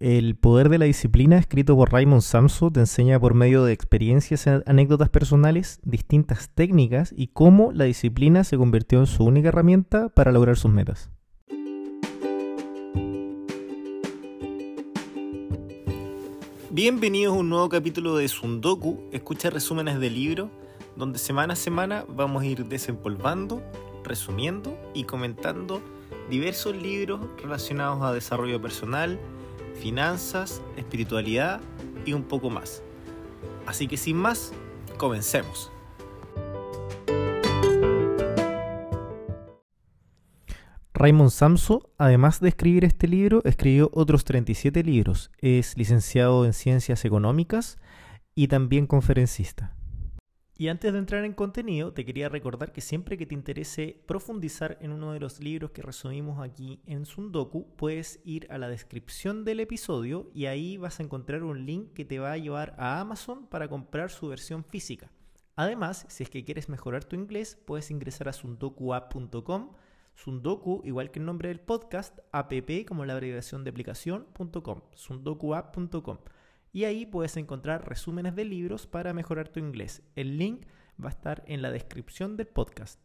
El poder de la disciplina, escrito por Raymond Samso, te enseña por medio de experiencias y anécdotas personales distintas técnicas y cómo la disciplina se convirtió en su única herramienta para lograr sus metas. Bienvenidos a un nuevo capítulo de Sundoku, escucha resúmenes de libros, donde semana a semana vamos a ir desempolvando, resumiendo y comentando diversos libros relacionados a desarrollo personal, finanzas, espiritualidad y un poco más. Así que sin más, comencemos. Raymond Samso, además de escribir este libro, escribió otros 37 libros. Es licenciado en Ciencias Económicas y también conferencista. Y antes de entrar en contenido, te quería recordar que siempre que te interese profundizar en uno de los libros que resumimos aquí en Sundoku, puedes ir a la descripción del episodio y ahí vas a encontrar un link que te va a llevar a Amazon para comprar su versión física. Además, si es que quieres mejorar tu inglés, puedes ingresar a sundokuapp.com. Sundoku, igual que el nombre del podcast, app como la abreviación de aplicación.com, sundokuapp.com y ahí puedes encontrar resúmenes de libros para mejorar tu inglés. El link va a estar en la descripción del podcast.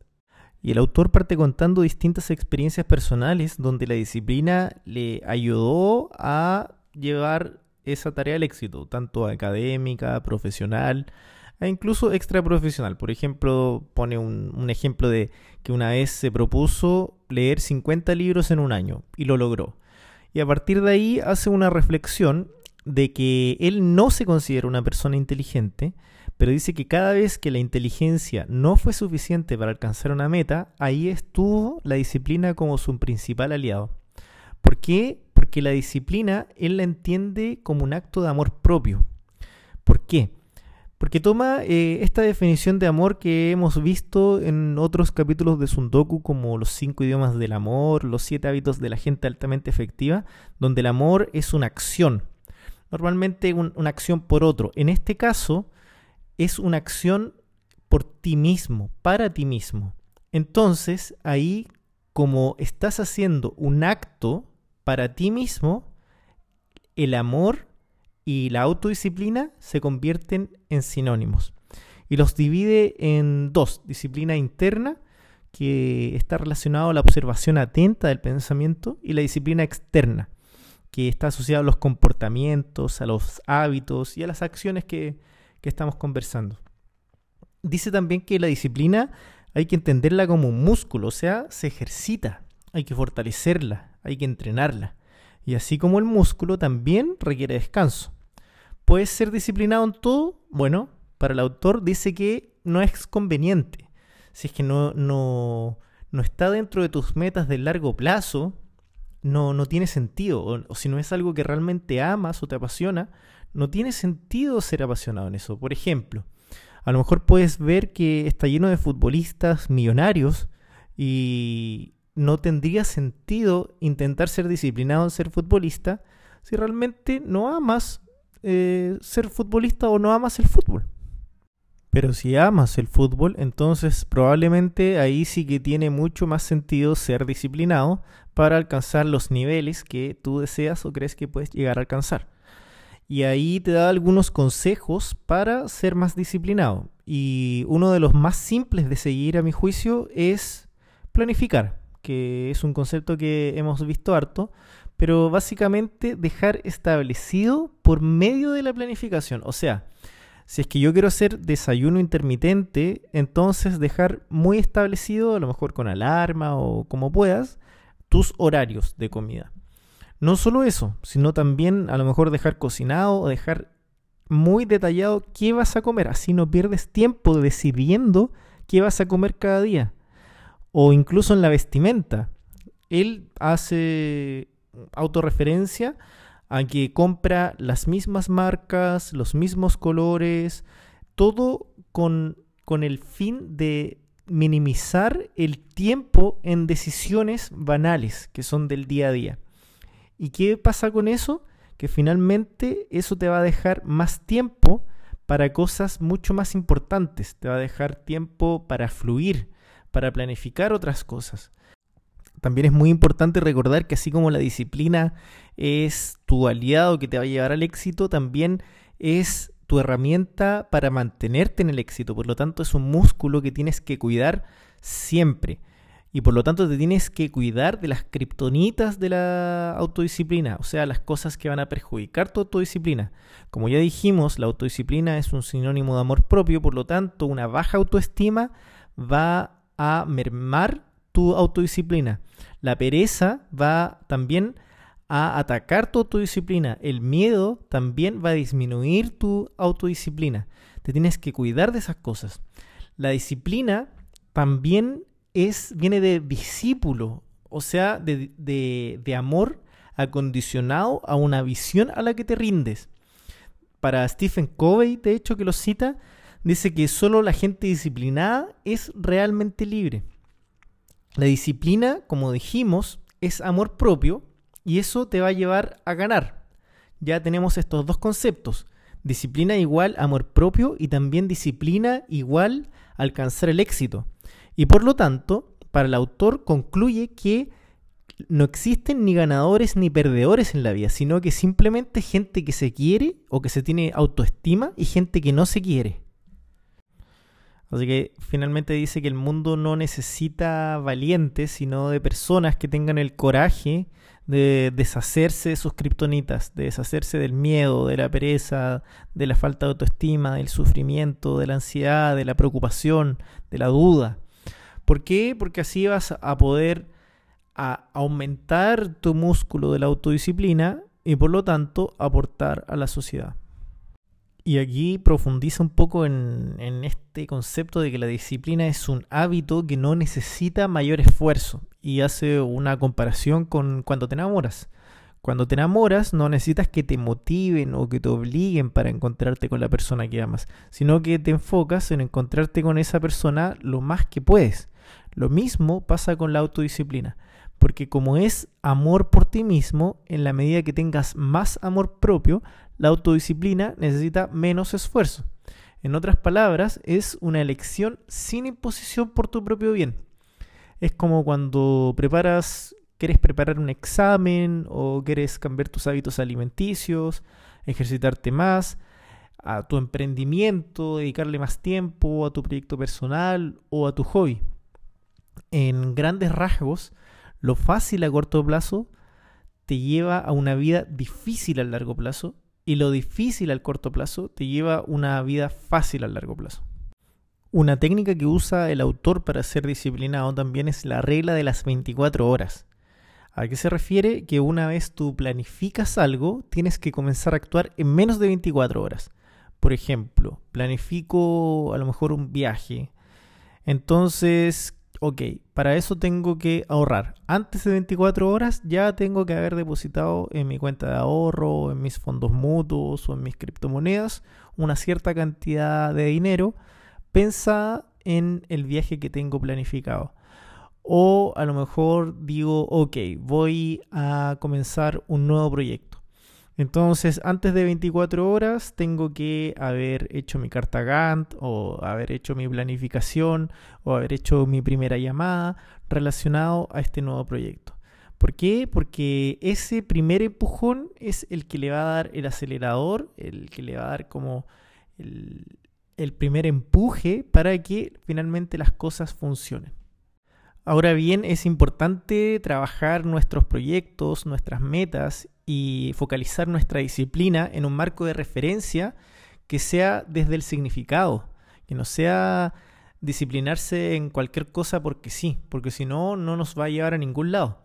Y el autor parte contando distintas experiencias personales donde la disciplina le ayudó a llevar esa tarea al éxito, tanto académica, profesional e incluso extraprofesional. Por ejemplo, pone un, un, ejemplo de que una vez se propuso leer 50 libros en un año y lo logró. Y a partir de ahí hace una reflexión de que él no se considera una persona inteligente, pero dice que cada vez que la inteligencia no fue suficiente para alcanzar una meta, ahí estuvo la disciplina como su principal aliado. ¿Por qué? Porque la disciplina él la entiende como un acto de amor propio. ¿Por qué? Porque toma eh, esta definición de amor que hemos visto en otros capítulos de Sundoku, como los cinco idiomas del amor, los siete hábitos de la gente altamente efectiva, donde el amor es una acción, normalmente una acción por otro. En este caso, es una acción por ti mismo, para ti mismo. Entonces, ahí, como estás haciendo un acto para ti mismo, el amor y la autodisciplina se convierten en sinónimos. Y los divide en dos, disciplina interna, que está relacionado a la observación atenta del pensamiento, y la disciplina externa, que está asociado a los comportamientos, a los hábitos y a las acciones que, estamos conversando. Dice también que la disciplina hay que entenderla como un músculo, o sea, se ejercita, hay que fortalecerla, hay que entrenarla. Y así como el músculo también requiere descanso. ¿Puedes ser disciplinado en todo? Bueno, para el autor dice que no es conveniente. Si es que no, no, no está dentro de tus metas de largo plazo, no, no tiene sentido. O, si no es algo que realmente amas o te apasiona, no tiene sentido ser apasionado en eso. Por ejemplo, a lo mejor puedes ver que está lleno de futbolistas millonarios y no tendría sentido intentar ser disciplinado en ser futbolista si realmente no amas eh, ser futbolista o no amas el fútbol. Pero si amas el fútbol, entonces probablemente ahí sí que tiene mucho más sentido ser disciplinado para alcanzar los niveles que tú deseas o crees que puedes llegar a alcanzar. Y ahí te da algunos consejos para ser más disciplinado. Y uno de los más simples de seguir a mi juicio es planificar, que es un concepto que hemos visto harto, pero básicamente dejar establecido por medio de la planificación. O sea, si es que yo quiero hacer desayuno intermitente, entonces dejar muy establecido, a lo mejor con alarma o como puedas, tus horarios de comida. No solo eso, sino también a lo mejor dejar cocinado o dejar muy detallado qué vas a comer. Así no pierdes tiempo decidiendo qué vas a comer cada día. O incluso en la vestimenta. Él hace autorreferencia a que compra las mismas marcas, los mismos colores, todo con, con el fin de minimizar el tiempo en decisiones banales que son del día a día. ¿Y qué pasa con eso? Que finalmente eso te va a dejar más tiempo para cosas mucho más importantes, te va a dejar tiempo para fluir, para planificar otras cosas. También es muy importante recordar que así como la disciplina es tu aliado que te va a llevar al éxito, también es tu herramienta para mantenerte en el éxito. Por lo tanto, es un músculo que tienes que cuidar siempre. Y por lo tanto te tienes que cuidar de las kriptonitas de la autodisciplina, o sea, las cosas que van a perjudicar tu autodisciplina. Como ya dijimos, la autodisciplina es un sinónimo de amor propio, por lo tanto, una baja autoestima va a mermar tu autodisciplina. La pereza va también a atacar tu autodisciplina. El miedo también va a disminuir tu autodisciplina. Te tienes que cuidar de esas cosas. La disciplina también es, viene de discípulo, o sea, de, de amor acondicionado a una visión a la que te rindes. Para Stephen Covey, de hecho, que lo cita, dice que solo la gente disciplinada es realmente libre. La disciplina, como dijimos, es amor propio y eso te va a llevar a ganar. Ya tenemos estos dos conceptos. Disciplina igual amor propio y también disciplina igual alcanzar el éxito. Y por lo tanto, para el autor concluye que no existen ni ganadores ni perdedores en la vida, sino que simplemente gente que se quiere o que se tiene autoestima y gente que no se quiere. Así que finalmente dice que el mundo no necesita valientes, sino de personas que tengan el coraje de deshacerse de sus kriptonitas, de deshacerse del miedo, de la pereza, de la falta de autoestima, del sufrimiento, de la ansiedad, de la preocupación, de la duda. ¿Por qué? Porque así vas a poder aumentar tu músculo de la autodisciplina y por lo tanto aportar a la sociedad. Y aquí profundiza un poco en, este concepto de que la disciplina es un hábito que no necesita mayor esfuerzo y hace una comparación con cuando te enamoras. Cuando te enamoras no necesitas que te motiven o que te obliguen para encontrarte con la persona que amas, sino que te enfocas en encontrarte con esa persona lo más que puedes. Lo mismo pasa con la autodisciplina, porque como es amor por ti mismo, en la medida que tengas más amor propio, la autodisciplina necesita menos esfuerzo. En otras palabras, es una elección sin imposición por tu propio bien. Es como cuando preparas, quieres preparar un examen o quieres cambiar tus hábitos alimenticios, ejercitarte más, a tu emprendimiento, dedicarle más tiempo a tu proyecto personal o a tu hobby en grandes rasgos, lo fácil a corto plazo te lleva a una vida difícil a largo plazo y lo difícil al corto plazo te lleva a una vida fácil a largo plazo. Una técnica que usa el autor para ser disciplinado también es la regla de las 24 horas. ¿A qué se refiere? Que una vez tú planificas algo, tienes que comenzar a actuar en menos de 24 horas. Por ejemplo, planifico a lo mejor un viaje. Entonces, ok, para eso tengo que ahorrar. Antes de 24 horas ya tengo que haber depositado en mi cuenta de ahorro, en mis fondos mutuos o en mis criptomonedas una cierta cantidad de dinero pensada en el viaje que tengo planificado. O a lo mejor digo, ok, voy a comenzar un nuevo proyecto. Entonces, antes de 24 horas tengo que haber hecho mi carta Gantt o haber hecho mi planificación o haber hecho mi primera llamada relacionado a este nuevo proyecto. ¿Por qué? Porque ese primer empujón es el que le va a dar el acelerador, el que le va a dar como el, el primer empuje para que finalmente las cosas funcionen. Ahora bien, es importante trabajar nuestros proyectos, nuestras metas y focalizar nuestra disciplina en un marco de referencia que sea desde el significado, que no sea disciplinarse en cualquier cosa porque sí, porque si no, no nos va a llevar a ningún lado.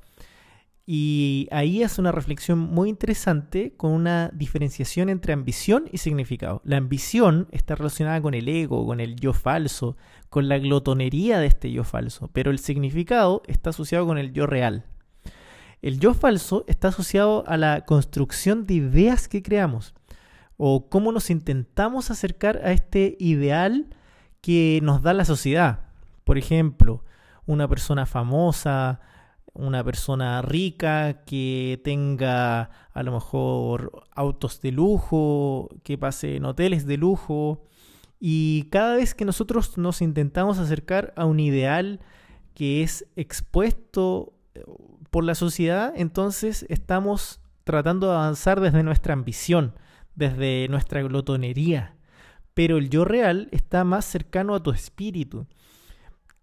Y ahí es una reflexión muy interesante con una diferenciación entre ambición y significado. La ambición está relacionada con el ego, con el yo falso, con la glotonería de este yo falso, pero el significado está asociado con el yo real. El yo falso está asociado a la construcción de ideas que creamos o cómo nos intentamos acercar a este ideal que nos da la sociedad. Por ejemplo, una persona famosa, una persona rica que tenga a lo mejor autos de lujo, que pase en hoteles de lujo. Y cada vez que nosotros nos intentamos acercar a un ideal que es expuesto por la sociedad, entonces estamos tratando de avanzar desde nuestra ambición, desde nuestra glotonería. Pero el yo real está más cercano a tu espíritu,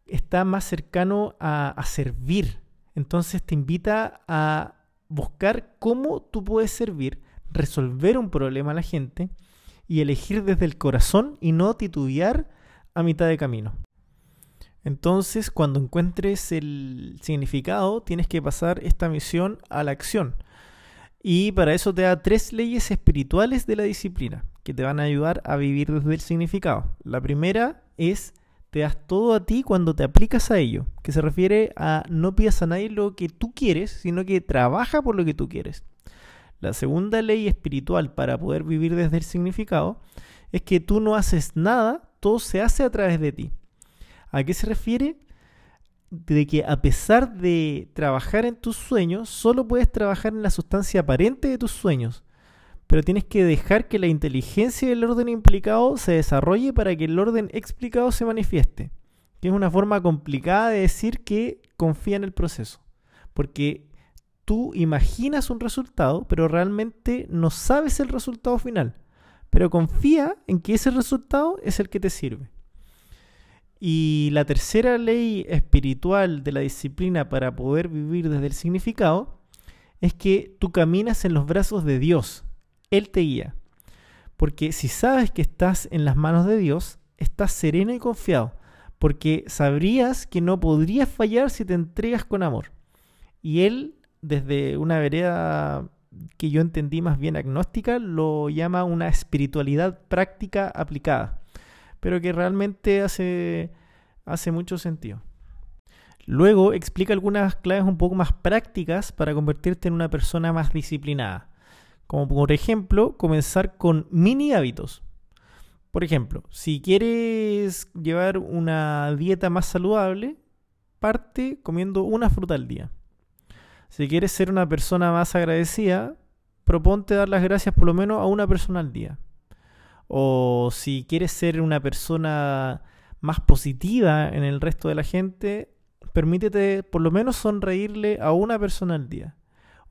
está más cercano a, a servir. Entonces te invita a buscar cómo tú puedes servir, resolver un problema a la gente y elegir desde el corazón y no titubear a mitad de camino. Entonces, cuando encuentres el significado, tienes que pasar esta misión a la acción. Y para eso te da tres leyes espirituales de la disciplina que te van a ayudar a vivir desde el significado. La primera es te das todo a ti cuando te aplicas a ello, que se refiere a no pidas a nadie lo que tú quieres, sino que trabaja por lo que tú quieres. La segunda ley espiritual para poder vivir desde el significado es que tú no haces nada, todo se hace a través de ti. ¿A qué se refiere? De que a pesar de trabajar en tus sueños, solo puedes trabajar en la sustancia aparente de tus sueños, pero tienes que dejar que la inteligencia del orden implicado se desarrolle para que el orden explicado se manifieste, que es una forma complicada de decir que confía en el proceso, porque tú imaginas un resultado, pero realmente no sabes el resultado final, pero confía en que ese resultado es el que te sirve. Y la tercera ley espiritual de la disciplina para poder vivir desde el significado es que tú caminas en los brazos de Dios. Él te guía. Porque si sabes que estás en las manos de Dios, estás sereno y confiado. Porque sabrías que no podrías fallar si te entregas con amor. Y Él, desde una vereda que yo entendí más bien agnóstica, lo llama una espiritualidad práctica aplicada pero que realmente hace, hace mucho sentido. Luego explica algunas claves un poco más prácticas para convertirte en una persona más disciplinada. Como por ejemplo, comenzar con mini hábitos. Por ejemplo, si quieres llevar una dieta más saludable, parte comiendo una fruta al día. Si quieres ser una persona más agradecida, proponte dar las gracias por lo menos a una persona al día. O si quieres ser una persona más positiva en el resto de la gente, permítete por lo menos sonreírle a una persona al día.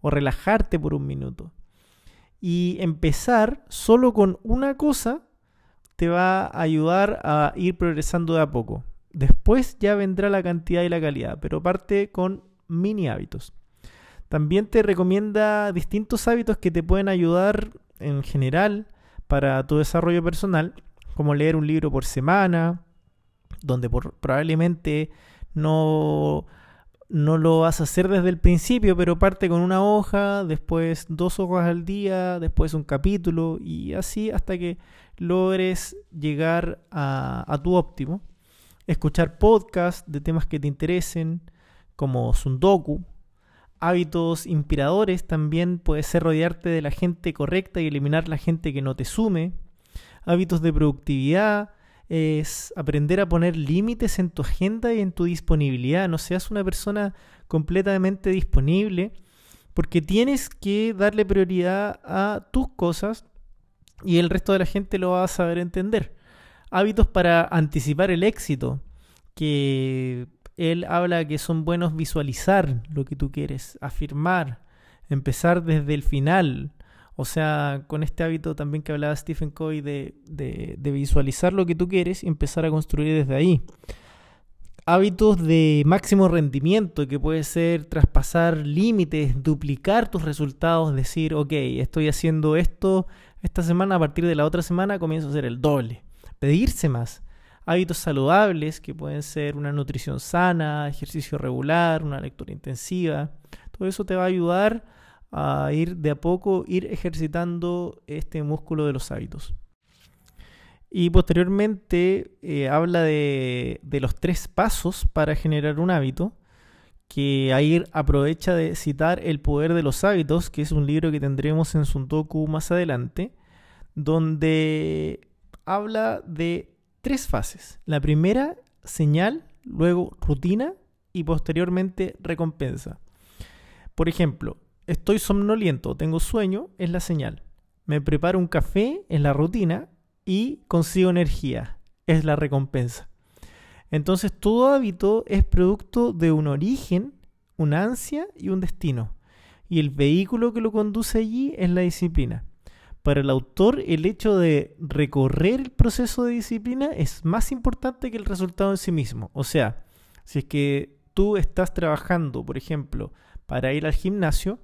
O relajarte por un minuto. Y empezar solo con una cosa te va a ayudar a ir progresando de a poco. Después ya vendrá la cantidad y la calidad, pero parte con mini hábitos. También te recomienda distintos hábitos que te pueden ayudar en general para tu desarrollo personal, como leer un libro por semana, donde probablemente no, no lo vas a hacer desde el principio, pero parte con una hoja, después dos hojas al día, después un capítulo y así hasta que logres llegar a, a tu óptimo. Escuchar podcasts de temas que te interesen, como Sundoku, hábitos inspiradores también puede ser rodearte de la gente correcta y eliminar la gente que no te sume. Hábitos de productividad es aprender a poner límites en tu agenda y en tu disponibilidad. No seas una persona completamente disponible porque tienes que darle prioridad a tus cosas y el resto de la gente lo va a saber entender. Hábitos para anticipar el éxito, que él habla que son buenos visualizar lo que tú quieres, afirmar, empezar desde el final. O sea, con este hábito también que hablaba Stephen Covey de, de, visualizar lo que tú quieres y empezar a construir desde ahí. Hábitos de máximo rendimiento, que puede ser traspasar límites, duplicar tus resultados, decir, ok, estoy haciendo esto esta semana, a partir de la otra semana comienzo a hacer el doble. Pedirse más hábitos saludables que pueden ser una nutrición sana, ejercicio regular, una lectura intensiva. Todo eso te va a ayudar a ir de a poco, ir ejercitando este músculo de los hábitos. Y posteriormente eh, habla de, de, los tres pasos para generar un hábito, que ahí aprovecha de citar El poder de los hábitos, que es un libro que tendremos en Suntoku más adelante, donde habla de tres fases. La primera, señal, luego rutina y posteriormente recompensa. Por ejemplo, estoy somnoliento, tengo sueño, es la señal. Me preparo un café, es la rutina. Y consigo energía, es la recompensa. Entonces todo hábito es producto de un origen una ansia y un destino. Y el vehículo que lo conduce allí es la disciplina. Para el autor, el hecho de recorrer el proceso de disciplina es más importante que el resultado en sí mismo. O sea, si es que tú estás trabajando, por ejemplo, para ir al gimnasio,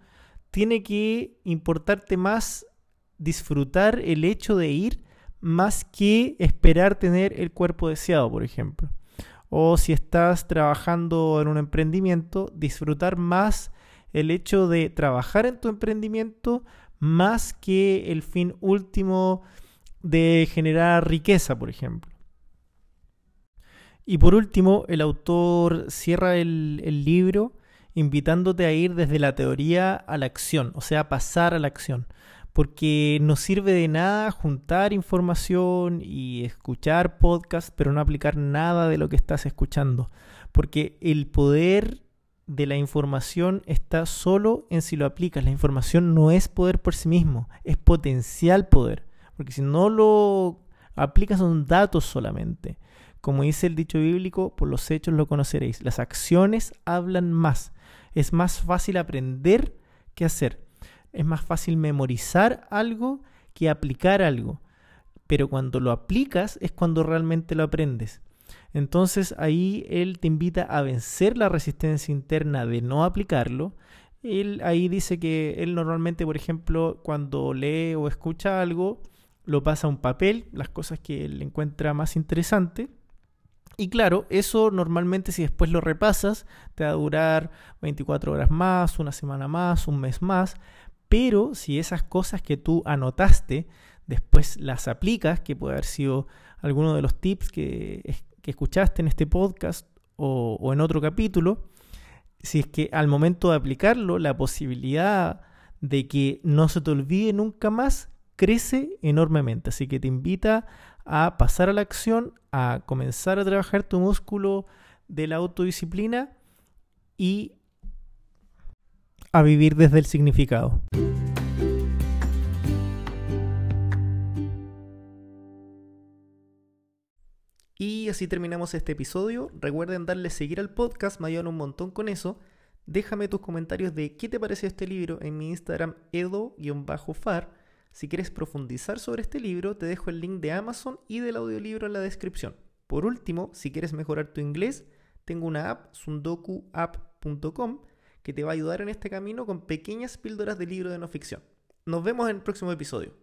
tiene que importarte más disfrutar el hecho de ir más que esperar tener el cuerpo deseado, por ejemplo. O si estás trabajando en un emprendimiento, disfrutar más el hecho de trabajar en tu emprendimiento más que el fin último de generar riqueza, por ejemplo. Y por último, el autor cierra el, libro invitándote a ir desde la teoría a la acción, o sea, pasar a la acción porque no sirve de nada juntar información y escuchar podcasts, pero no aplicar nada de lo que estás escuchando, porque el poder de la información está solo en si lo aplicas. La información no es poder por sí mismo, es potencial poder, porque si no lo aplicas son datos solamente. Como dice el dicho bíblico, por los hechos lo conoceréis. Las acciones hablan más. Es más fácil aprender que hacer es más fácil memorizar algo que aplicar algo. Pero cuando lo aplicas es cuando realmente lo aprendes. Entonces ahí él te invita a vencer la resistencia interna de no aplicarlo. Él ahí dice que él normalmente, por ejemplo, cuando lee o escucha algo, lo pasa a un papel, las cosas que él encuentra más interesante. Y claro, eso normalmente si después lo repasas, te va a durar 24 horas más, una semana más, un mes más, pero si esas cosas que tú anotaste después las aplicas, que puede haber sido alguno de los tips que, escuchaste en este podcast o en otro capítulo, si es que al momento de aplicarlo la posibilidad de que no se te olvide nunca más crece enormemente. Así que te invita a pasar a la acción, a comenzar a trabajar tu músculo de la autodisciplina y a vivir desde el significado. Así terminamos este episodio. Recuerden darle seguir al podcast, me ayudan un montón con eso. Déjame tus comentarios de qué te pareció este libro en mi Instagram edo-far. Si quieres profundizar sobre este libro, te dejo el link de Amazon y del audiolibro en la descripción. Por último, si quieres mejorar tu inglés, tengo una app, sundokuapp.com, que te va a ayudar en este camino con pequeñas píldoras de libro de no ficción. Nos vemos en el próximo episodio.